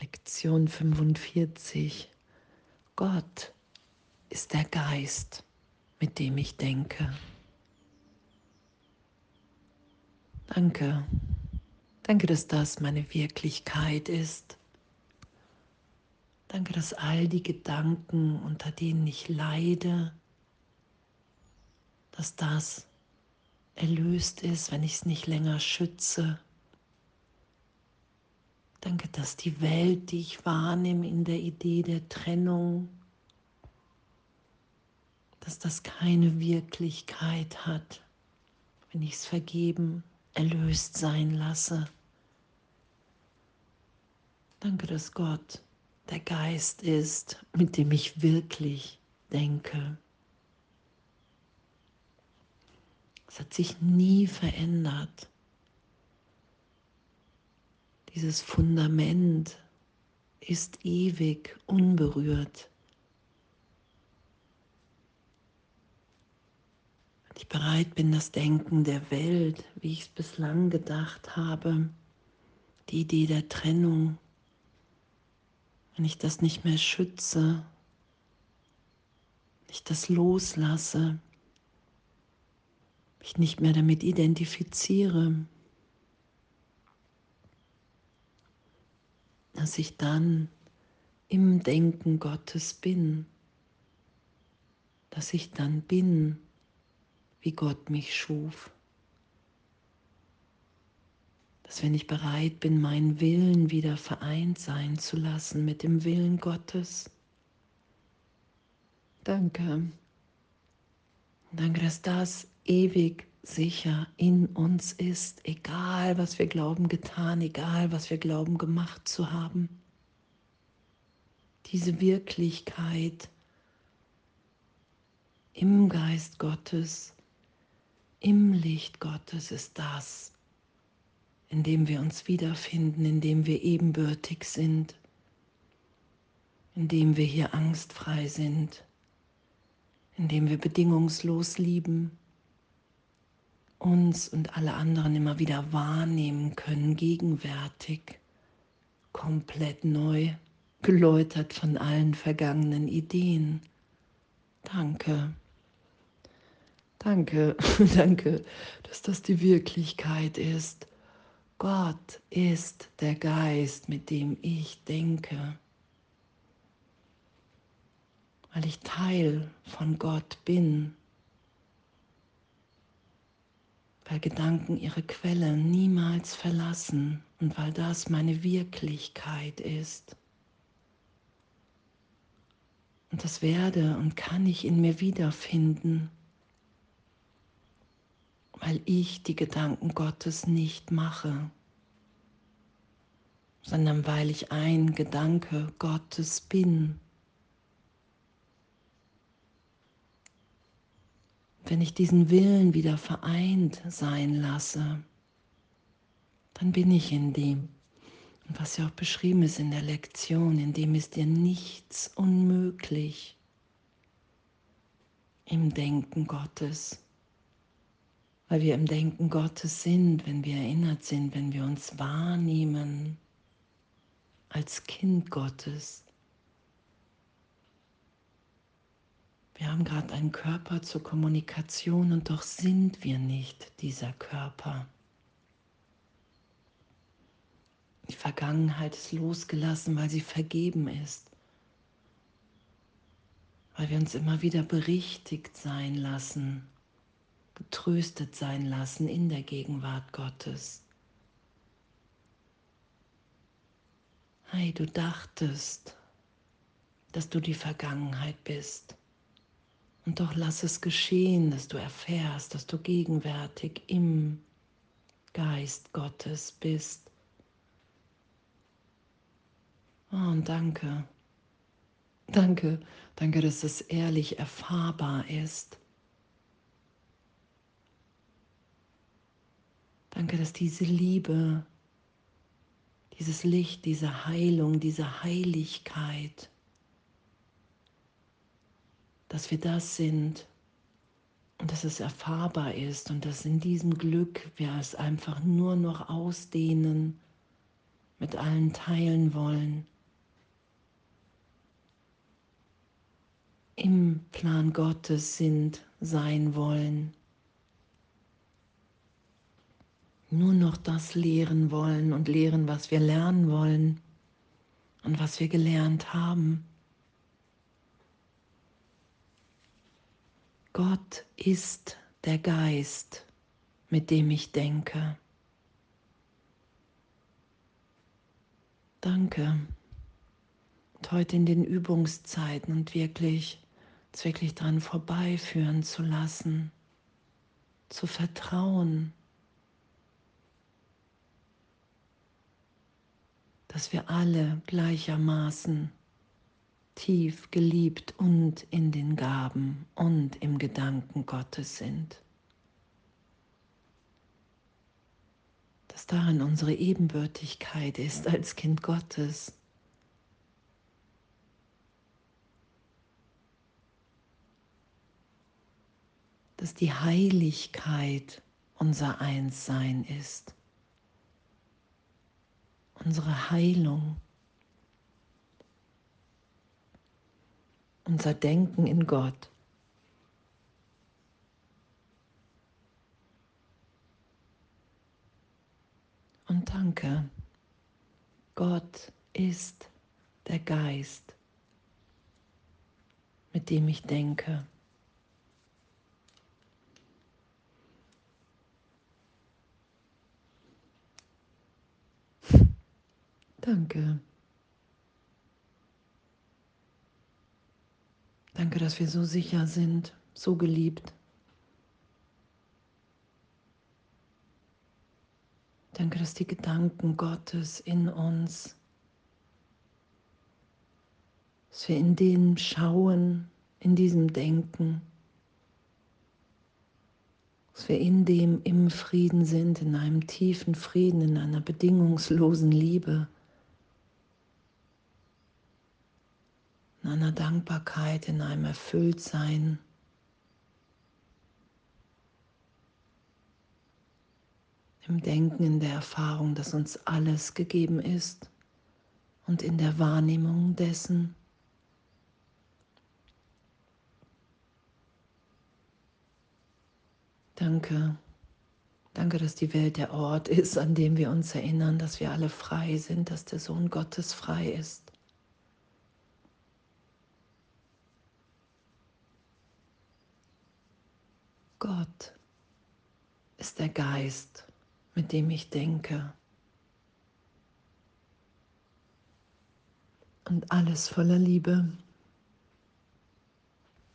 Lektion 45. Gott ist der Geist, mit dem ich denke. Danke. Danke, dass das meine Wirklichkeit ist. Danke, dass all die Gedanken, unter denen ich leide, dass das erlöst ist, wenn ich es nicht länger schütze. Danke, dass die Welt, die ich wahrnehme in der Idee der Trennung, dass das keine Wirklichkeit hat, wenn ich es vergeben, erlöst sein lasse. Danke, dass Gott der Geist ist, mit dem ich wirklich denke. Es hat sich nie verändert. Dieses Fundament ist ewig unberührt. Wenn ich bereit bin, das Denken der Welt, wie ich es bislang gedacht habe, die Idee der Trennung, wenn ich das nicht mehr schütze, ich das loslasse, mich nicht mehr damit identifiziere, dass ich dann im Denken Gottes bin, dass ich dann bin, wie Gott mich schuf dass wenn ich bereit bin, meinen Willen wieder vereint sein zu lassen mit dem Willen Gottes. Danke. Danke, dass das ewig sicher in uns ist, egal was wir glauben getan, egal was wir glauben gemacht zu haben. Diese Wirklichkeit im Geist Gottes, im Licht Gottes ist das, in dem wir uns wiederfinden, in dem wir ebenbürtig sind, in dem wir hier angstfrei sind, in dem wir bedingungslos lieben, uns und alle anderen immer wieder wahrnehmen können, gegenwärtig, komplett neu, geläutert von allen vergangenen Ideen. Danke. Danke, danke, dass das die Wirklichkeit ist Gott ist der Geist, mit dem ich denke, weil ich Teil von Gott bin, weil Gedanken ihre Quelle niemals verlassen und weil das meine Wirklichkeit ist. Und das werde und kann ich in mir wiederfinden weil ich die Gedanken Gottes nicht mache, sondern weil ich ein Gedanke Gottes bin. Wenn ich diesen Willen wieder vereint sein lasse, dann bin ich in dem. Und was ja auch beschrieben ist in der Lektion, in dem ist dir nichts unmöglich im Denken Gottes weil wir im Denken Gottes sind, wenn wir erinnert sind, wenn wir uns wahrnehmen als Kind Gottes. Wir haben gerade einen Körper zur Kommunikation und doch sind wir nicht dieser Körper. Die Vergangenheit ist losgelassen, weil sie vergeben ist, weil wir uns immer wieder berichtigt sein lassen getröstet sein lassen in der Gegenwart Gottes. Hey, du dachtest, dass du die Vergangenheit bist. Und doch lass es geschehen, dass du erfährst, dass du gegenwärtig im Geist Gottes bist. Oh, und danke. Danke, danke, dass es ehrlich erfahrbar ist. Danke, dass diese Liebe, dieses Licht, diese Heilung, diese Heiligkeit, dass wir das sind und dass es erfahrbar ist und dass in diesem Glück wir es einfach nur noch ausdehnen, mit allen teilen wollen. Im Plan Gottes sind, sein wollen. Nur noch das lehren wollen und lehren, was wir lernen wollen und was wir gelernt haben. Gott ist der Geist, mit dem ich denke. Danke. Und heute in den Übungszeiten und wirklich, wirklich dran vorbeiführen zu lassen, zu vertrauen, dass wir alle gleichermaßen tief geliebt und in den Gaben und im Gedanken Gottes sind. Dass darin unsere Ebenbürtigkeit ist als Kind Gottes. Dass die Heiligkeit unser Einssein ist. Unsere Heilung. Unser Denken in Gott. Und danke, Gott ist der Geist, mit dem ich denke. Danke. Danke, dass wir so sicher sind, so geliebt. Danke, dass die Gedanken Gottes in uns, dass wir in dem schauen, in diesem Denken, dass wir in dem im Frieden sind, in einem tiefen Frieden, in einer bedingungslosen Liebe. In einer Dankbarkeit, in einem Erfülltsein. Im Denken, in der Erfahrung, dass uns alles gegeben ist und in der Wahrnehmung dessen. Danke. Danke, dass die Welt der Ort ist, an dem wir uns erinnern, dass wir alle frei sind, dass der Sohn Gottes frei ist. Gott ist der Geist, mit dem ich denke. Und alles voller Liebe.